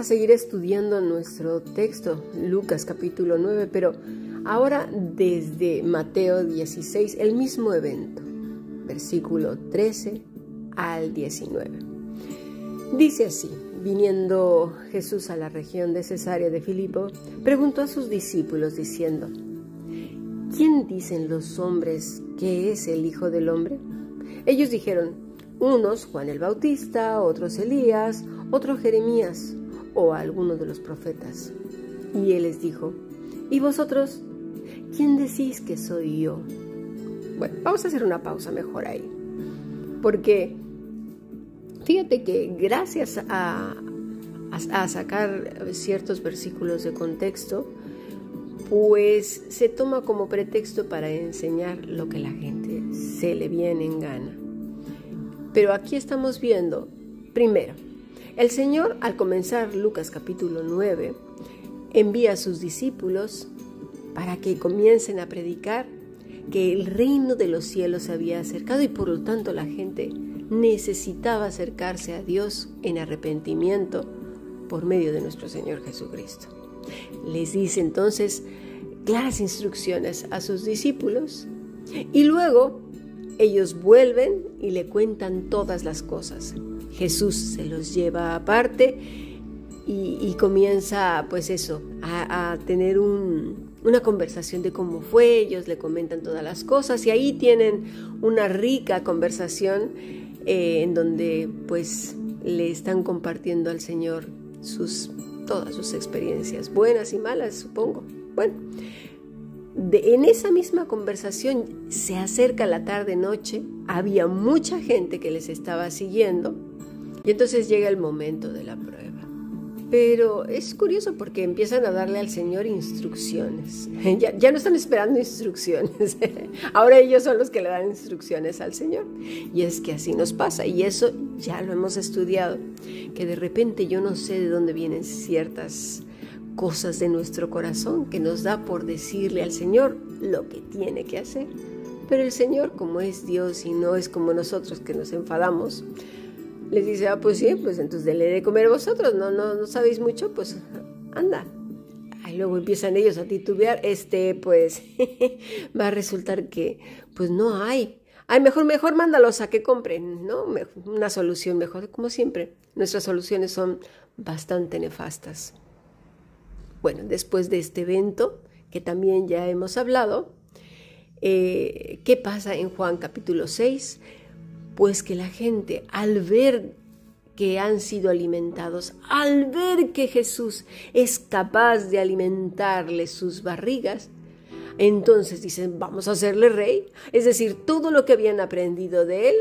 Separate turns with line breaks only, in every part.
A seguir estudiando nuestro texto, Lucas capítulo 9, pero ahora desde Mateo 16, el mismo evento, versículo 13 al 19. Dice así, viniendo Jesús a la región de Cesarea de Filipo, preguntó a sus discípulos diciendo, ¿quién dicen los hombres que es el Hijo del Hombre? Ellos dijeron, unos Juan el Bautista, otros Elías, otros Jeremías o alguno de los profetas. Y él les dijo, ¿y vosotros? ¿Quién decís que soy yo? Bueno, vamos a hacer una pausa mejor ahí. Porque fíjate que gracias a, a, sacar ciertos versículos de contexto, pues se toma como pretexto para enseñar lo que la gente se le viene en gana. Pero aquí estamos viendo, primero, el Señor al comenzar Lucas capítulo 9, envía a sus discípulos para que comiencen a predicar que el reino de los cielos se había acercado y por lo tanto la gente necesitaba acercarse a Dios en arrepentimiento por medio de nuestro Señor Jesucristo. Les dice entonces claras instrucciones a sus discípulos y luego ellos vuelven y le cuentan todas las cosas. Jesús se los lleva aparte y, comienza pues eso, a, tener una conversación de cómo fue, ellos le comentan todas las cosas y ahí tienen una rica conversación eh, en donde pues le están compartiendo al Señor sus, todas sus experiencias, buenas y malas, supongo. Bueno, en esa misma conversación se acerca la tarde-noche, había mucha gente que les estaba siguiendo y entonces llega el momento de la prueba. Pero es curioso porque empiezan a darle al Señor instrucciones. Ya, ya, no están esperando instrucciones. Ahora ellos son los que le dan instrucciones al Señor. Y es que así nos pasa. Y eso ya lo hemos estudiado. Que de repente yo no sé de dónde vienen ciertas cosas de nuestro corazón que nos da por decirle al Señor lo que tiene que hacer. Pero el Señor, como es Dios y no es como nosotros que nos enfadamos, les dice, ah, pues sí, pues entonces le de comer vosotros, no, no, no sabéis mucho, pues anda. Y luego empiezan ellos a titubear, este, pues va a resultar que, pues no hay. Ay, mejor, mejor mándalos a que compren, ¿no? Una solución mejor, como siempre. Nuestras soluciones son bastante nefastas. Bueno, después de este evento, que también ya hemos hablado, eh, ¿qué pasa en Juan capítulo 6? Pues que la gente al ver que han sido alimentados, al ver que Jesús es capaz de alimentarle sus barrigas, entonces dicen, vamos a hacerle rey. Es decir, todo lo que habían aprendido de él,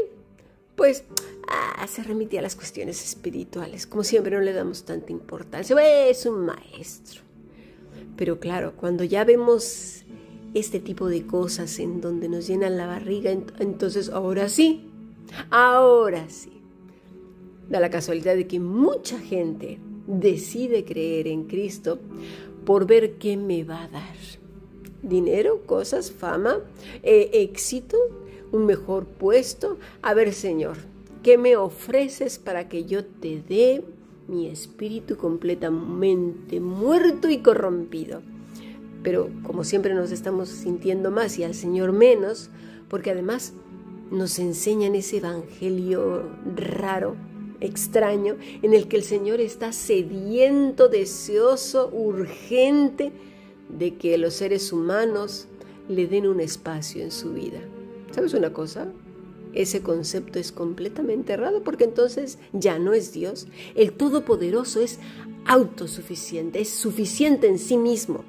pues ah, se remitía a las cuestiones espirituales. Como siempre no le damos tanta importancia. Es un maestro. Pero claro, cuando ya vemos este tipo de cosas en donde nos llenan la barriga, entonces ahora sí, ahora sí. Da la casualidad de que mucha gente decide creer en Cristo por ver qué me va a dar. Dinero, cosas, fama, eh, éxito, un mejor puesto. A ver, Señor, ¿qué me ofreces para que yo te dé mi espíritu completamente muerto y corrompido. Pero como siempre nos estamos sintiendo más y al Señor menos, porque además nos enseñan ese evangelio raro, extraño, en el que el Señor está sediento, deseoso, urgente de que los seres humanos le den un espacio en su vida. ¿Sabes una cosa? ese concepto es completamente errado porque entonces ya no es Dios. El Todopoderoso es autosuficiente, es suficiente en sí mismo.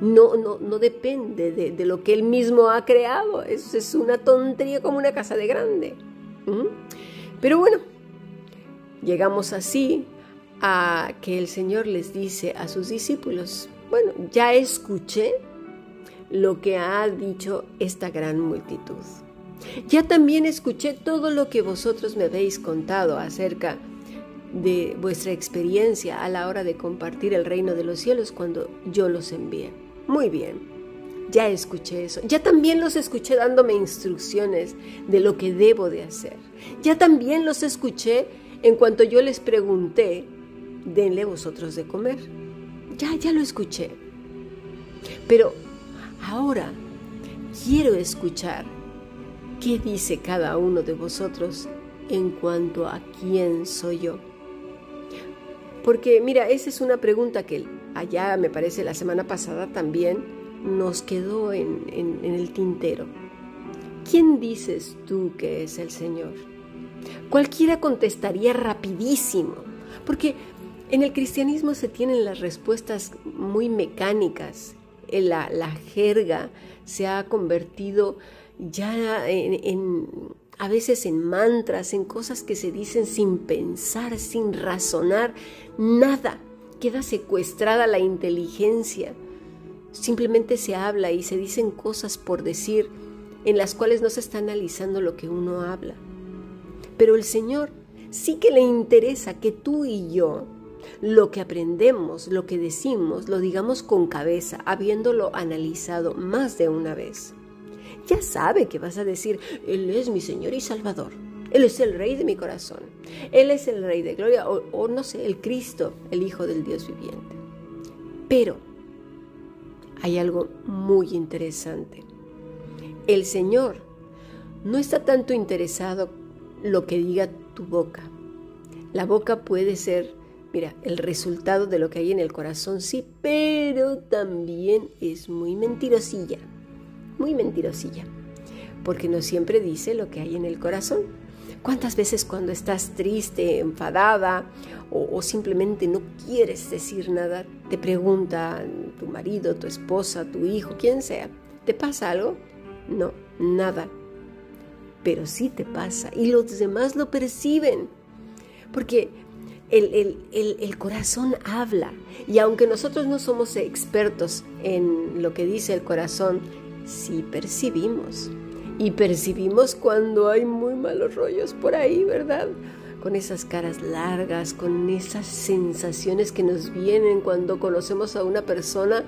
No, no, no depende de, lo que Él mismo ha creado. Eso es una tontería como una casa de grande. Pero bueno, llegamos así a que el Señor les dice a sus discípulos, bueno, ya escuché lo que ha dicho esta gran multitud. Ya también escuché todo lo que vosotros me habéis contado acerca de vuestra experiencia a la hora de compartir el reino de los cielos cuando yo los envié. Muy bien, ya escuché eso. Ya también los escuché dándome instrucciones de lo que debo de hacer. Ya también los escuché en cuanto yo les pregunté, denle vosotros de comer. Ya, ya lo escuché. Pero ahora quiero escuchar qué dice cada uno de vosotros en cuanto a quién soy yo. Porque mira, esa es una pregunta que allá me parece la semana pasada también nos quedó en, en, el tintero. ¿Quién dices tú que es el Señor? Cualquiera contestaría rapidísimo, porque en el cristianismo se tienen las respuestas muy mecánicas. La, la jerga se ha convertido ya en, a veces en mantras, en cosas que se dicen sin pensar, sin razonar, nada. Queda secuestrada la inteligencia. Simplemente se habla y se dicen cosas por decir en las cuales no se está analizando lo que uno habla. Pero el Señor sí que le interesa que tú y yo lo que aprendemos, lo que decimos, lo digamos con cabeza, habiéndolo analizado más de una vez. Ya sabe que vas a decir, Él es mi Señor y Salvador. Él es el Rey de mi corazón. Él es el Rey de Gloria o, no sé, el Cristo, el Hijo del Dios viviente. Pero hay algo muy interesante. El Señor no está tanto interesado lo que diga tu boca. La boca puede ser Mira, el resultado de lo que hay en el corazón sí, pero también es muy mentirosilla, muy mentirosilla, porque no siempre dice lo que hay en el corazón. ¿Cuántas veces cuando estás triste, enfadada o, simplemente no quieres decir nada, te pregunta tu marido, tu esposa, tu hijo, quien sea, ¿te pasa algo? No, nada. Pero sí te pasa y los demás lo perciben. Porque el, corazón habla. Y aunque nosotros no somos expertos en lo que dice el corazón, sí percibimos. Y percibimos cuando hay muy malos rollos por ahí, ¿verdad? Con esas caras largas, con esas sensaciones que nos vienen cuando conocemos a una persona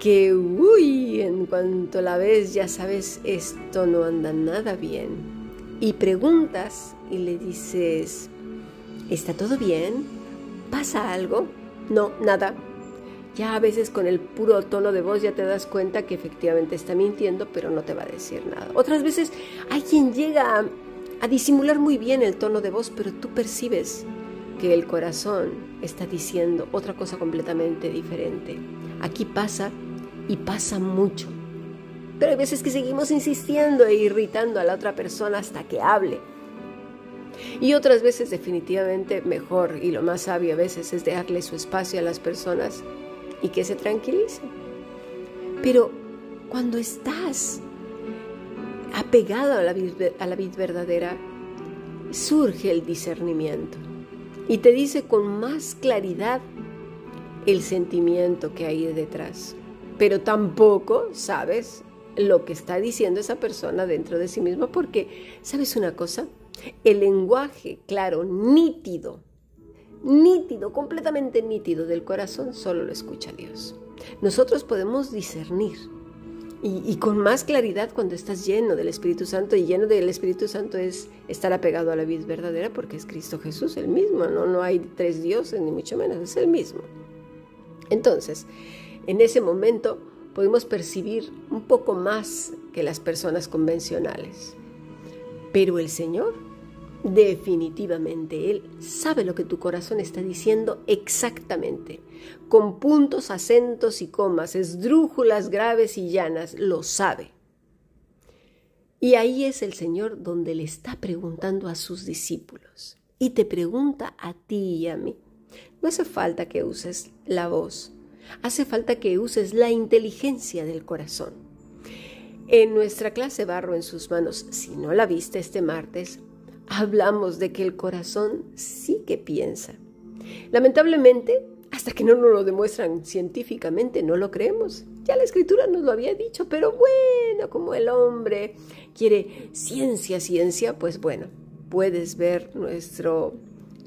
que, uy, en cuanto la ves ya sabes, esto no anda nada bien. Y preguntas y le dices, ¿Está todo bien? ¿Pasa algo? No, nada. Ya a veces con el puro tono de voz ya te das cuenta que efectivamente está mintiendo, pero no te va a decir nada. Otras veces hay quien llega a, disimular muy bien el tono de voz, pero tú percibes que el corazón está diciendo otra cosa completamente diferente. Aquí pasa y pasa mucho. Pero hay veces que seguimos insistiendo e irritando a la otra persona hasta que hable y otras veces definitivamente mejor y lo más sabio a veces es darle su espacio a las personas y que se tranquilicen. Pero cuando estás apegado a la, a la vida verdadera, surge el discernimiento y te dice con más claridad el sentimiento que hay detrás. Pero tampoco sabes lo que está diciendo esa persona dentro de sí misma porque, ¿sabes una cosa? El lenguaje claro, nítido, nítido, completamente nítido del corazón, solo lo escucha Dios. Nosotros podemos discernir y, con más claridad cuando estás lleno del Espíritu Santo y lleno del Espíritu Santo es estar apegado a la vida verdadera porque es Cristo Jesús el mismo, no, no hay tres dioses ni mucho menos, es el mismo. Entonces, en ese momento podemos percibir un poco más que las personas convencionales. Pero el Señor Definitivamente, Él sabe lo que tu corazón está diciendo exactamente, con puntos, acentos y comas, esdrújulas graves y llanas, lo sabe. Y ahí es el Señor donde le está preguntando a sus discípulos. Y te pregunta a ti y a mí. No hace falta que uses la voz, hace falta que uses la inteligencia del corazón. En nuestra clase Barro en sus manos, si no la viste este martes, hablamos de que el corazón sí que piensa. Lamentablemente, hasta que no nos lo demuestran científicamente, no lo creemos. Ya la escritura nos lo había dicho, pero bueno, como el hombre quiere ciencia, ciencia, pues bueno, puedes ver nuestro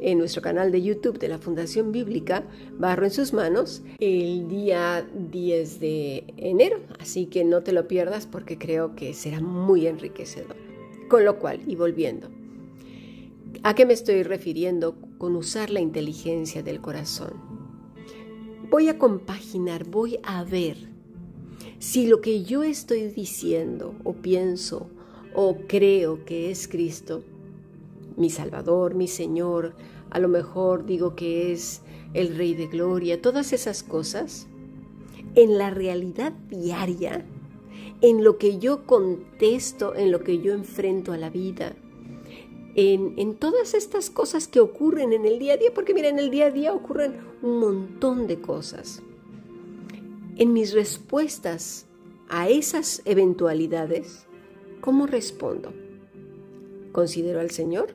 en nuestro canal de YouTube de la Fundación Bíblica Barro en sus manos el día 10 de enero, así que no te lo pierdas porque creo que será muy enriquecedor. Con lo cual, y volviendo, ¿a qué me estoy refiriendo con usar la inteligencia del corazón? Voy a compaginar, voy a ver si lo que yo estoy diciendo o pienso o creo que es Cristo, mi Salvador, mi Señor, a lo mejor digo que es el Rey de Gloria, todas esas cosas, en la realidad diaria, en lo que yo contesto, en lo que yo enfrento a la vida, en, todas estas cosas que ocurren en el día a día, porque mira, en el día a día ocurren un montón de cosas. En mis respuestas a esas eventualidades, ¿cómo respondo? ¿Considero al Señor?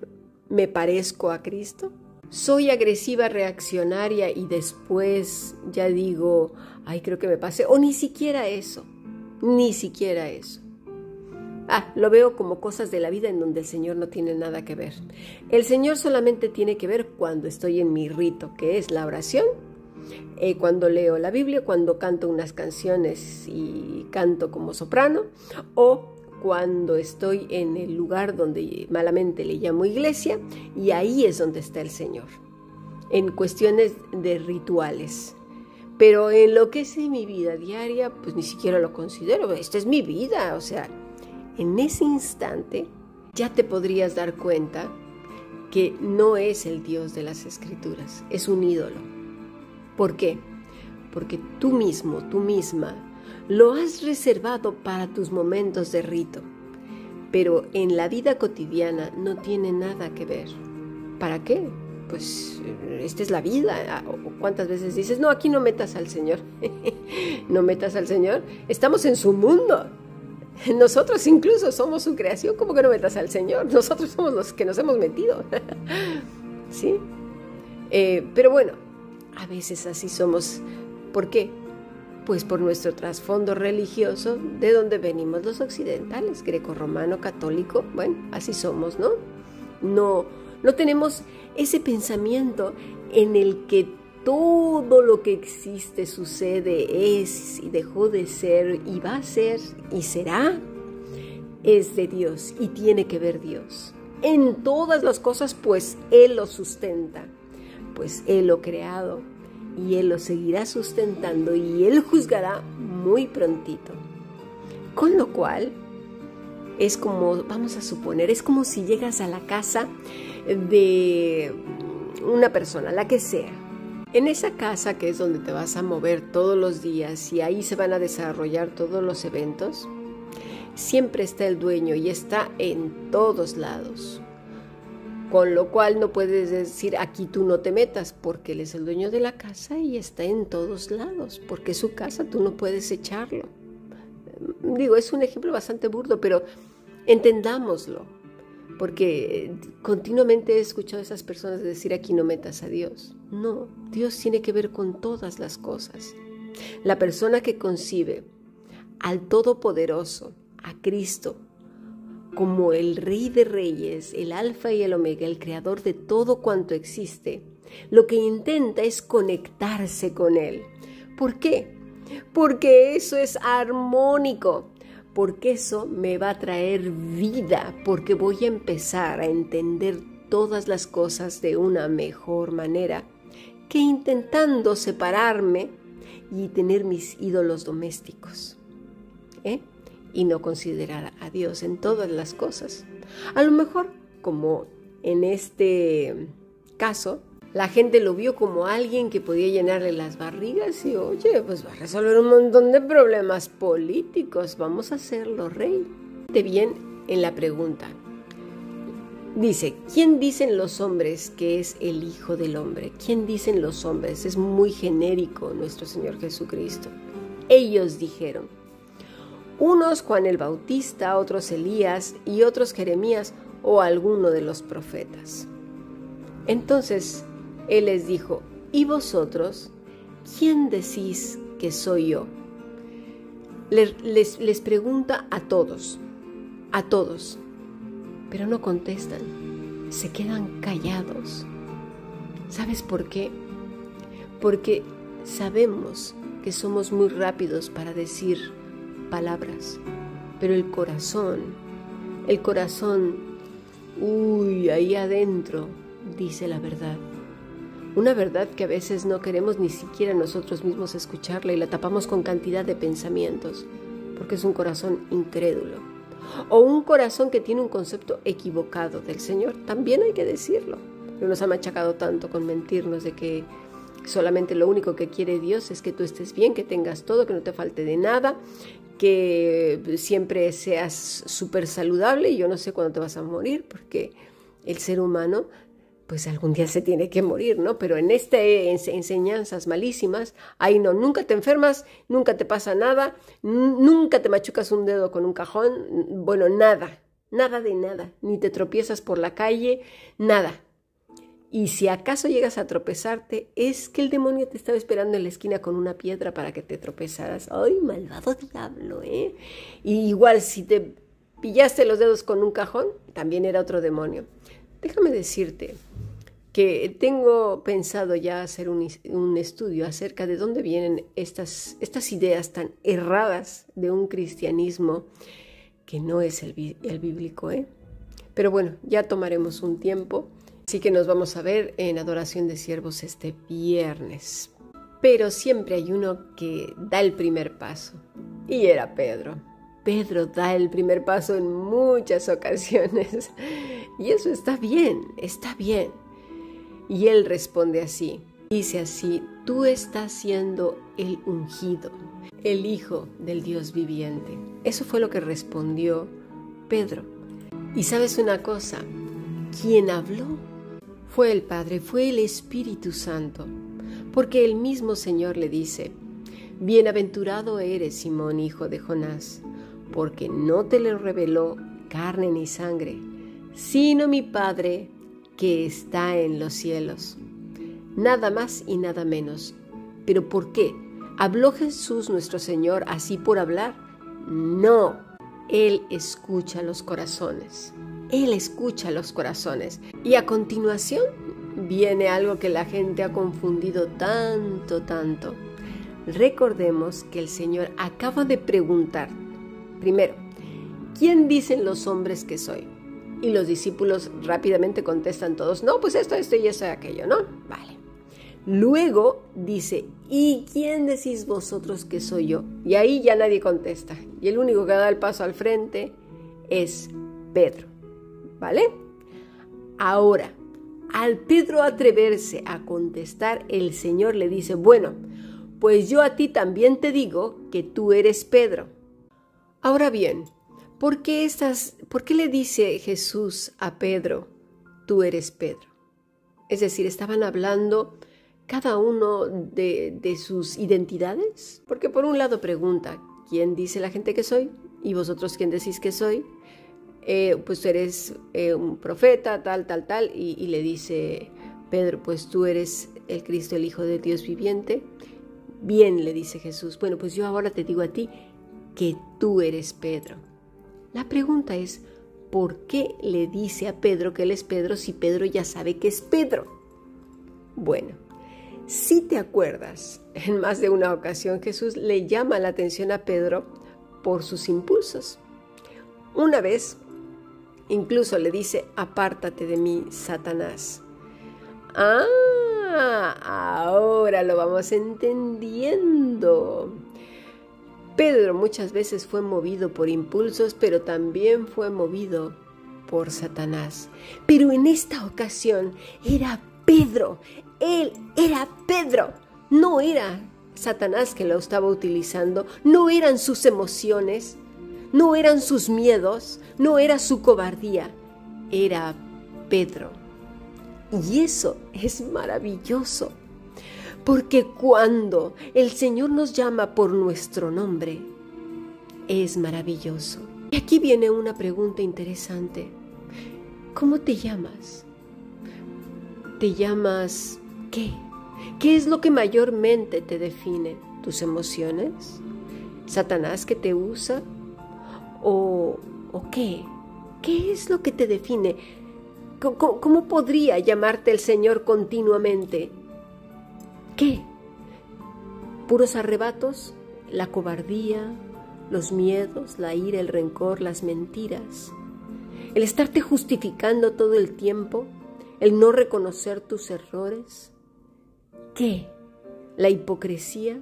¿Me parezco a Cristo? ¿Soy agresiva, reaccionaria y después ya digo, ay, creo que me pase? O ni siquiera eso, ni siquiera eso. Ah, lo veo como cosas de la vida en donde el Señor no tiene nada que ver. El Señor solamente tiene que ver cuando estoy en mi rito, que es la oración, eh, cuando leo la Biblia, cuando canto unas canciones y canto como soprano, o cuando estoy en el lugar donde malamente le llamo iglesia y ahí es donde está el Señor, en cuestiones de rituales. Pero en lo que es mi vida diaria, pues ni siquiera lo considero, esta es mi vida, o sea, en ese instante ya te podrías dar cuenta que no es el Dios de las escrituras, es un ídolo. ¿Por qué? Porque tú mismo, tú misma, lo has reservado para tus momentos de rito, pero en la vida cotidiana no tiene nada que ver. ¿Para qué? Pues esta es la vida. ¿Cuántas veces dices, no, aquí no metas al Señor? no metas al Señor. Estamos en su mundo. Nosotros incluso somos su creación. ¿Cómo que no metas al Señor? Nosotros somos los que nos hemos metido. ¿Sí? Eh, pero bueno, a veces así somos. ¿Por qué? Pues por nuestro trasfondo religioso, de donde venimos los occidentales, greco-romano, católico, bueno, así somos, ¿no? No, no tenemos ese pensamiento en el que todo lo que existe, sucede, es y dejó de ser y va a ser y será, es de Dios y tiene que ver Dios. En todas las cosas, pues Él lo sustenta, pues Él lo creado, y Él lo seguirá sustentando y Él juzgará muy prontito. Con lo cual, es como, vamos a suponer, es como si llegas a la casa de una persona, la que sea. En esa casa que es donde te vas a mover todos los días y ahí se van a desarrollar todos los eventos, siempre está el dueño y está en todos lados. Con lo cual no puedes decir aquí tú no te metas porque él es el dueño de la casa y está en todos lados, porque es su casa, tú no puedes echarlo. Digo, es un ejemplo bastante burdo, pero entendámoslo, porque continuamente he escuchado a esas personas decir aquí no metas a Dios. No, Dios tiene que ver con todas las cosas. La persona que concibe al Todopoderoso, a Cristo, como el Rey de Reyes, el Alfa y el Omega, el Creador de todo cuanto existe, lo que intenta es conectarse con Él. ¿Por qué? Porque eso es armónico, porque eso me va a traer vida, porque voy a empezar a entender todas las cosas de una mejor manera que intentando separarme y tener mis ídolos domésticos. ¿Eh? y no considerar a Dios en todas las cosas. A lo mejor, como en este caso, la gente lo vio como alguien que podía llenarle las barrigas y, oye, pues va a resolver un montón de problemas políticos, vamos a hacerlo rey. De bien, en la pregunta. Dice, ¿quién dicen los hombres que es el Hijo del Hombre? ¿Quién dicen los hombres? Es muy genérico nuestro Señor Jesucristo. Ellos dijeron, unos Juan el Bautista, otros Elías y otros Jeremías o alguno de los profetas. Entonces Él les dijo, ¿y vosotros? ¿Quién decís que soy yo? Les, pregunta a todos, a todos, pero no contestan, se quedan callados. ¿Sabes por qué? Porque sabemos que somos muy rápidos para decir palabras, pero el corazón, el corazón, uy, ahí adentro, dice la verdad. Una verdad que a veces no queremos ni siquiera nosotros mismos escucharla y la tapamos con cantidad de pensamientos, porque es un corazón incrédulo. O un corazón que tiene un concepto equivocado del Señor, también hay que decirlo. No nos ha machacado tanto con mentirnos de que Solamente lo único que quiere Dios es que tú estés bien, que tengas todo, que no te falte de nada, que siempre seas súper saludable y yo no sé cuándo te vas a morir, porque el ser humano pues algún día se tiene que morir, ¿no? Pero en estas enseñanzas malísimas, ahí no, nunca te enfermas, nunca te pasa nada, nunca te machucas un dedo con un cajón, bueno, nada, nada de nada, ni te tropiezas por la calle, nada. Y si acaso llegas a tropezarte, es que el demonio te estaba esperando en la esquina con una piedra para que te tropezaras. ¡Ay, malvado diablo! ¿eh? Y igual si te pillaste los dedos con un cajón, también era otro demonio. Déjame decirte que tengo pensado ya hacer un, estudio acerca de dónde vienen estas, estas ideas tan erradas de un cristianismo que no es el, el bíblico. ¿eh? Pero bueno, ya tomaremos un tiempo Así que nos vamos a ver en Adoración de Siervos este viernes. Pero siempre hay uno que da el primer paso. Y era Pedro. Pedro da el primer paso en muchas ocasiones. Y eso está bien, está bien. Y él responde así. Dice así, tú estás siendo el ungido, el Hijo del Dios viviente. Eso fue lo que respondió Pedro. Y sabes una cosa, quien habló fue el Padre, fue el Espíritu Santo, porque el mismo Señor le dice, Bienaventurado eres, Simón, hijo de Jonás, porque no te lo reveló carne ni sangre, sino mi Padre que está en los cielos. Nada más y nada menos. ¿Pero por qué? ¿Habló Jesús nuestro Señor así por hablar? No, Él escucha los corazones. Él escucha los corazones. Y a continuación viene algo que la gente ha confundido tanto, tanto. Recordemos que el Señor acaba de preguntar, primero, ¿quién dicen los hombres que soy? Y los discípulos rápidamente contestan todos, no, pues esto, esto y eso aquello, ¿no? Vale. Luego dice, ¿y quién decís vosotros que soy yo? Y ahí ya nadie contesta. Y el único que da el paso al frente es Pedro. ¿vale? Ahora, al Pedro atreverse a contestar, el Señor le dice, bueno, pues yo a ti también te digo que tú eres Pedro. Ahora bien, ¿por qué, estás, ¿por qué le dice Jesús a Pedro, tú eres Pedro? Es decir, estaban hablando cada uno de, de sus identidades. Porque por un lado pregunta, ¿quién dice la gente que soy? ¿Y vosotros quién decís que soy? Eh, pues eres eh, un profeta, tal, tal, tal, y, le dice Pedro, pues tú eres el Cristo, el Hijo de Dios viviente. Bien, le dice Jesús, bueno, pues yo ahora te digo a ti que tú eres Pedro. La pregunta es, ¿por qué le dice a Pedro que él es Pedro si Pedro ya sabe que es Pedro? Bueno, si te acuerdas, en más de una ocasión Jesús le llama la atención a Pedro por sus impulsos. Una vez Incluso le dice, apártate de mí, Satanás. Ah, ahora lo vamos entendiendo. Pedro muchas veces fue movido por impulsos, pero también fue movido por Satanás. Pero en esta ocasión era Pedro, él era Pedro, no era Satanás que lo estaba utilizando, no eran sus emociones, no eran sus miedos, no era su cobardía, era Pedro. Y eso es maravilloso, porque cuando el Señor nos llama por nuestro nombre, es maravilloso. Y aquí viene una pregunta interesante. ¿Cómo te llamas? ¿Te llamas qué? ¿Qué es lo que mayormente te define? ¿Tus emociones? ¿Satanás que te usa? ¿O, o qué? ¿Qué es lo que te define? ¿Cómo, ¿Cómo, podría llamarte el Señor continuamente? ¿Qué? ¿Puros arrebatos? ¿La cobardía? ¿Los miedos? ¿La ira? ¿El rencor? ¿Las mentiras? ¿El estarte justificando todo el tiempo? ¿El no reconocer tus errores? ¿Qué? ¿La hipocresía?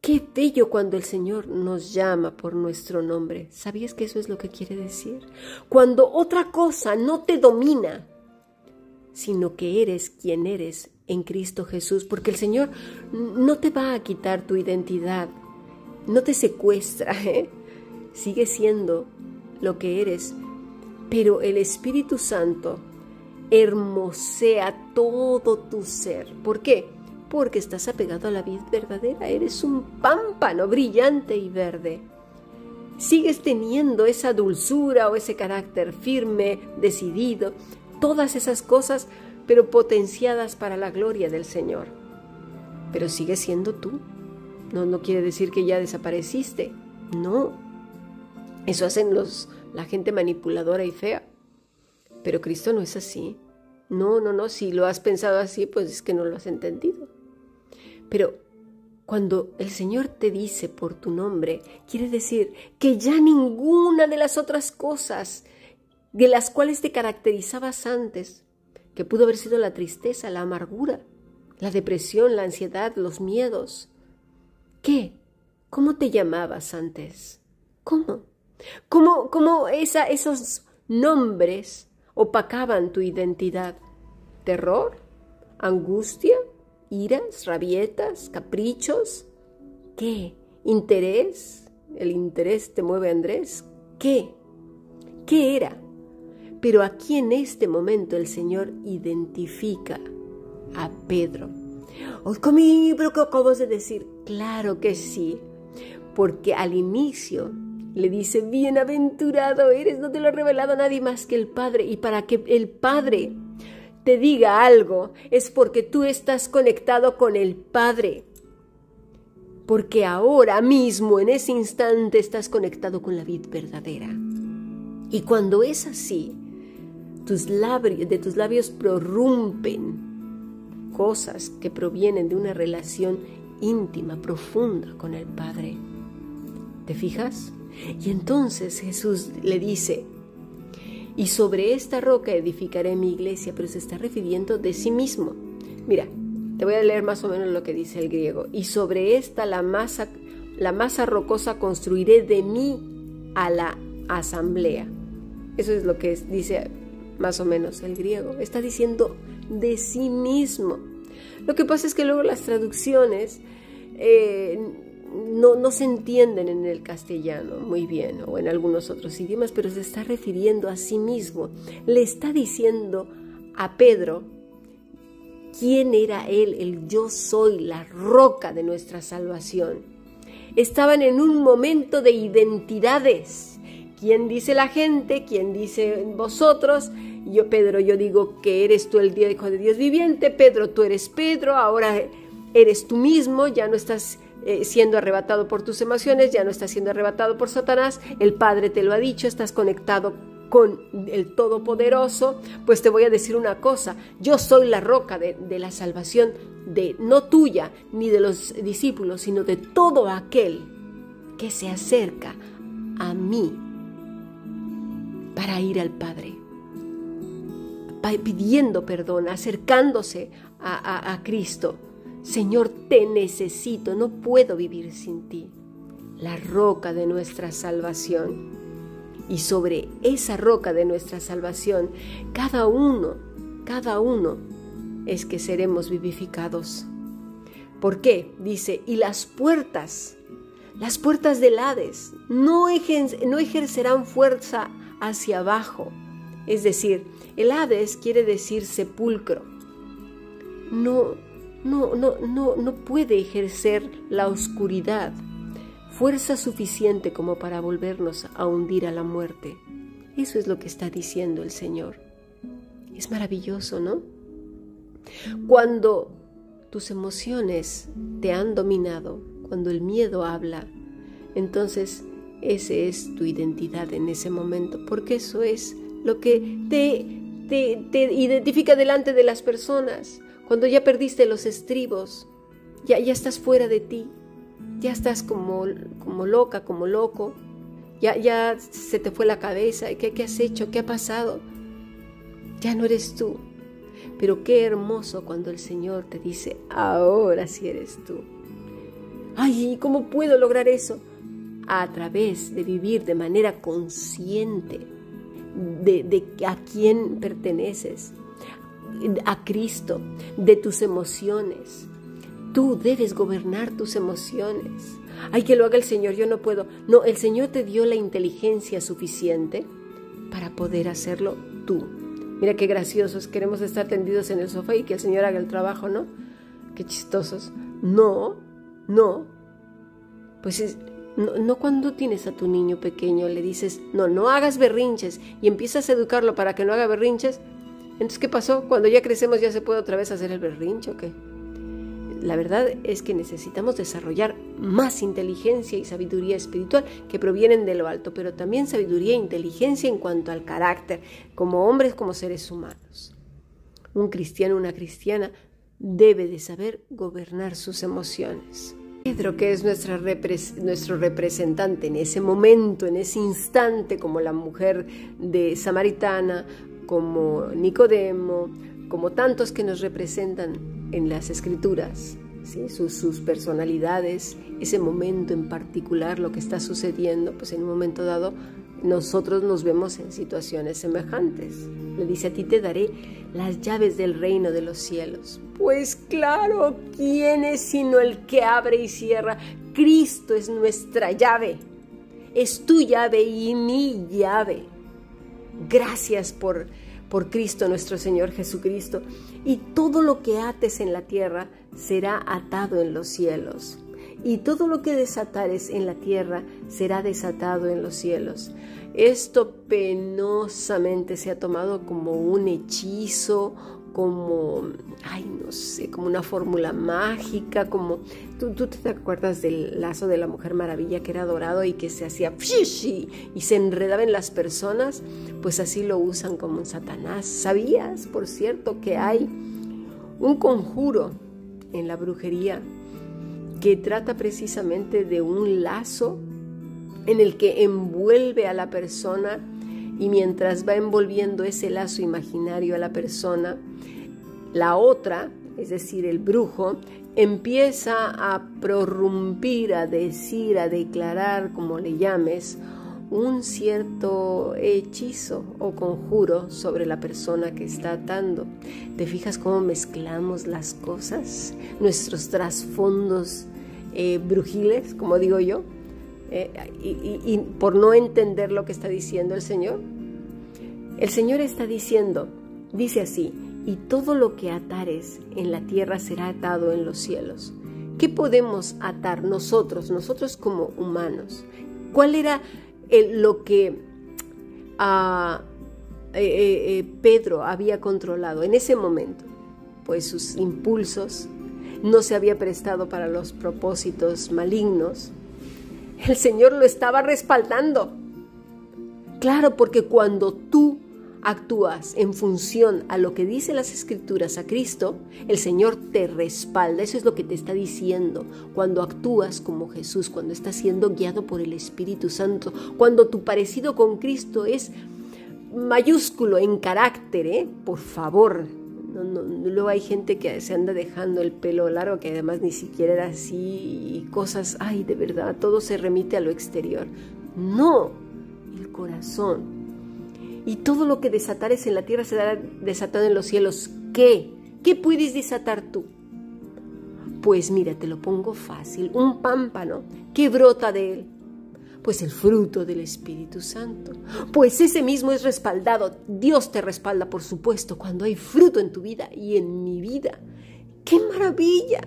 Qué bello cuando el Señor nos llama por nuestro nombre. ¿Sabías que eso es lo que quiere decir? Cuando otra cosa no te domina, sino que eres quien eres en Cristo Jesús, porque el Señor no te va a quitar tu identidad, no te secuestra, ¿eh? sigue siendo lo que eres, pero el Espíritu Santo hermosea todo tu ser. ¿Por qué? Porque estás apegado a la vida verdadera, eres un pámpano brillante y verde. Sigues teniendo esa dulzura o ese carácter firme, decidido, todas esas cosas, pero potenciadas para la gloria del Señor. Pero sigues siendo tú. No, no quiere decir que ya desapareciste. No. Eso hacen los, la gente manipuladora y fea. Pero Cristo no es así. No, no, no, si lo has pensado así, pues es que no lo has entendido. Pero cuando el Señor te dice por tu nombre, quiere decir que ya ninguna de las otras cosas de las cuales te caracterizabas antes, que pudo haber sido la tristeza, la amargura, la depresión, la ansiedad, los miedos. ¿Qué? ¿Cómo te llamabas antes? ¿Cómo? ¿Cómo, cómo esa, esos nombres opacaban tu identidad. ¿Terror? ¿Angustia? ¿Iras? ¿Rabietas? ¿Caprichos? ¿Qué? ¿Interés? ¿El interés te mueve Andrés? ¿Qué? ¿Qué era? Pero aquí en este momento el Señor identifica a Pedro. Oh, pero ¿qué acabas de decir? Claro que sí, porque al inicio le dice, bienaventurado eres, no te lo ha revelado nadie más que el Padre. Y para que el Padre te diga algo, es porque tú estás conectado con el Padre. Porque ahora mismo, en ese instante, estás conectado con la vida verdadera. Y cuando es así, tus labios, de tus labios prorrumpen cosas que provienen de una relación íntima, profunda con el Padre. ¿Te fijas? Y entonces Jesús le dice, y sobre esta roca edificaré mi iglesia, pero se está refiriendo de sí mismo. Mira, te voy a leer más o menos lo que dice el griego. Y sobre esta la masa, la masa rocosa construiré de mí a la asamblea. Eso es lo que dice más o menos el griego. Está diciendo de sí mismo. Lo que pasa es que luego las traducciones eh, no, se entienden en el castellano muy bien o en algunos otros idiomas, pero se está refiriendo a sí mismo. Le está diciendo a Pedro quién era él, el yo soy, la roca de nuestra salvación. Estaban en un momento de identidades. ¿Quién dice la gente? ¿Quién dice vosotros? Yo, Pedro, yo digo que eres tú el Hijo de Dios viviente. Pedro, tú eres Pedro. Ahora eres tú mismo. Ya no estás eh, siendo arrebatado por tus emociones, ya no estás siendo arrebatado por Satanás, el Padre te lo ha dicho, estás conectado con el Todopoderoso, pues te voy a decir una cosa, yo soy la roca de, de la salvación, de no tuya ni de los discípulos, sino de todo aquel que se acerca a mí para ir al Padre, pidiendo perdón, acercándose a, Cristo Señor, te necesito, no puedo vivir sin ti, la roca de nuestra salvación. Y sobre esa roca de nuestra salvación, cada uno, cada uno es que seremos vivificados. ¿Por qué? Dice, y las puertas, Las puertas del Hades no ejercerán fuerza hacia abajo. Es decir, el Hades quiere decir sepulcro. No, no, no, no, no puede ejercer la oscuridad fuerza suficiente como para volvernos a hundir a la muerte. Eso es lo que está diciendo el Señor. Es maravilloso, ¿no? Cuando tus emociones te han dominado, cuando el miedo habla, entonces esa es tu identidad en ese momento, porque eso es lo que te, te, identifica delante de las personas. Cuando ya perdiste los estribos, ya, ya estás fuera de ti, ya estás como, como loca, como loco, ya, ya se te fue la cabeza, ¿Qué, ¿qué has hecho? ¿Qué ha pasado? Ya no eres tú. Pero qué hermoso cuando el Señor te dice, ahora sí eres tú. Ay, ¿cómo puedo lograr eso? A través de vivir de manera consciente de, de a quién perteneces, a Cristo, de tus emociones. Tú debes gobernar tus emociones. Ay, que lo haga el Señor, yo no puedo. No, el Señor te dio la inteligencia suficiente para poder hacerlo tú. Mira qué graciosos, queremos estar tendidos en el sofá y que el Señor haga el trabajo, ¿no? Qué chistosos. No, no. Pues no, cuando tienes a tu niño pequeño le dices, no, no hagas berrinches y empiezas a educarlo para que no haga berrinches. Entonces, ¿qué pasó? Cuando ya crecemos ya se puede otra vez hacer el berrinche o qué? La verdad es que necesitamos desarrollar más inteligencia y sabiduría espiritual que provienen de lo alto, pero también sabiduría e inteligencia en cuanto al carácter, como hombres, como seres humanos. Un cristiano, una cristiana, debe de saber gobernar sus emociones. Pedro, que es nuestro representante en ese momento, en ese instante, como la mujer de Samaritana, como Nicodemo, como tantos que nos representan en las escrituras, sus, personalidades, ese momento en particular, lo que está sucediendo, pues en un momento dado nosotros nos vemos en situaciones semejantes. Le dice, a ti te daré las llaves del reino de los cielos. Pues claro, ¿quién es sino el que abre y cierra? Cristo es nuestra llave. Es tu llave y mi llave. Gracias por por Cristo nuestro Señor Jesucristo, y todo lo que ates en la tierra será atado en los cielos, y todo lo que desatares en la tierra será desatado en los cielos. Esto penosamente se ha tomado como un hechizo, como, ay, no sé, como una fórmula mágica, como, ¿tú, tú te acuerdas del lazo de la Mujer Maravilla que era dorado y que se hacía y se enredaba en las personas? Pues así lo usan como un Satanás. ¿Sabías, por cierto, que hay un conjuro en la brujería que trata precisamente de un lazo en el que envuelve a la persona y mientras va envolviendo ese lazo imaginario a la persona, la otra, es decir, el brujo, empieza a prorrumpir, a decir, a declarar, como le llames, un cierto hechizo o conjuro sobre la persona que está atando. ¿Te fijas cómo mezclamos las cosas? Nuestros trasfondos eh, brujiles, como digo yo, eh, y por no entender lo que está diciendo el Señor. El Señor está diciendo, dice así, y todo lo que atares en la tierra será atado en los cielos. ¿Qué podemos atar nosotros, nosotros como humanos? ¿Cuál era lo que eh, eh, eh, Pedro había controlado en ese momento? Pues sus impulsos, no se había prestado para los propósitos malignos. El Señor lo estaba respaldando. Claro, porque cuando tú actúas en función a lo que dice las escrituras a Cristo, el Señor te respalda. Eso es lo que te está diciendo. Cuando actúas como Jesús, cuando estás siendo guiado por el Espíritu Santo, cuando tu parecido con Cristo es mayúsculo en carácter, ¿eh? por favor. Luego hay gente que se anda dejando el pelo largo, que además ni siquiera era así, y cosas, ay, de verdad, todo se remite a lo exterior. No, el corazón y todo lo que desatares en la tierra será desatado en los cielos. ¿Qué? ¿Qué puedes desatar tú? Pues mira, te lo pongo fácil, un pámpano que brota de él. Pues el fruto del Espíritu Santo. Pues ese mismo es respaldado. Dios te respalda, por supuesto, cuando hay fruto en tu vida y en mi vida. ¡Qué maravilla!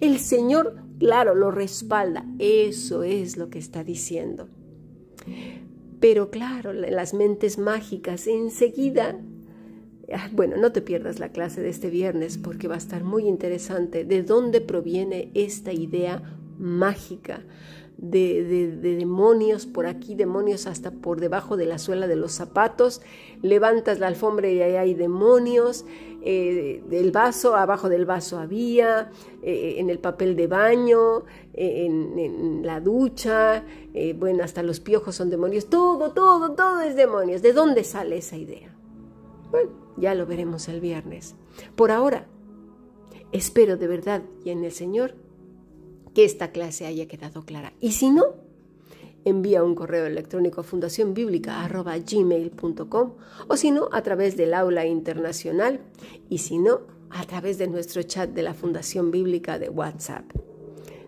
El Señor, claro, lo respalda. Eso es lo que está diciendo. Pero claro, las mentes mágicas enseguida Ah, bueno, no te pierdas la clase de este viernes porque va a estar muy interesante de dónde proviene esta idea mágica de, demonios por aquí, demonios hasta por debajo de la suela de los zapatos, levantas la alfombra y ahí hay demonios, eh, del vaso, abajo del vaso había, eh, en el papel de baño, en, en, la ducha, eh, bueno, hasta los piojos son demonios, todo, todo, todo es demonios. ¿De dónde sale esa idea? Bueno, ya lo veremos el viernes. Por ahora, espero de verdad y en el Señor que esta clase haya quedado clara. Y si no, envía un correo electrónico a fundacionbiblica.gmail.com o si no, a través del aula internacional y si no, a través de nuestro chat de la Fundación Bíblica de WhatsApp.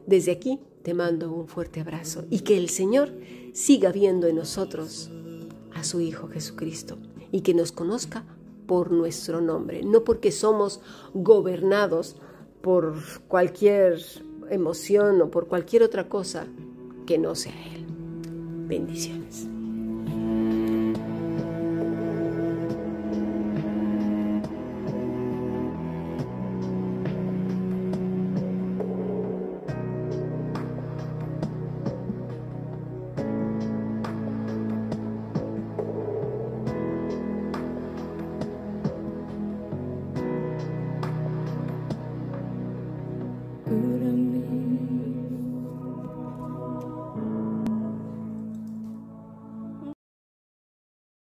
Desde aquí te mando un fuerte abrazo y que el Señor siga viendo en nosotros a su Hijo Jesucristo y que nos conozca por nuestro nombre, no porque somos gobernados por cualquier emoción o por cualquier otra cosa que no sea Él. Bendiciones.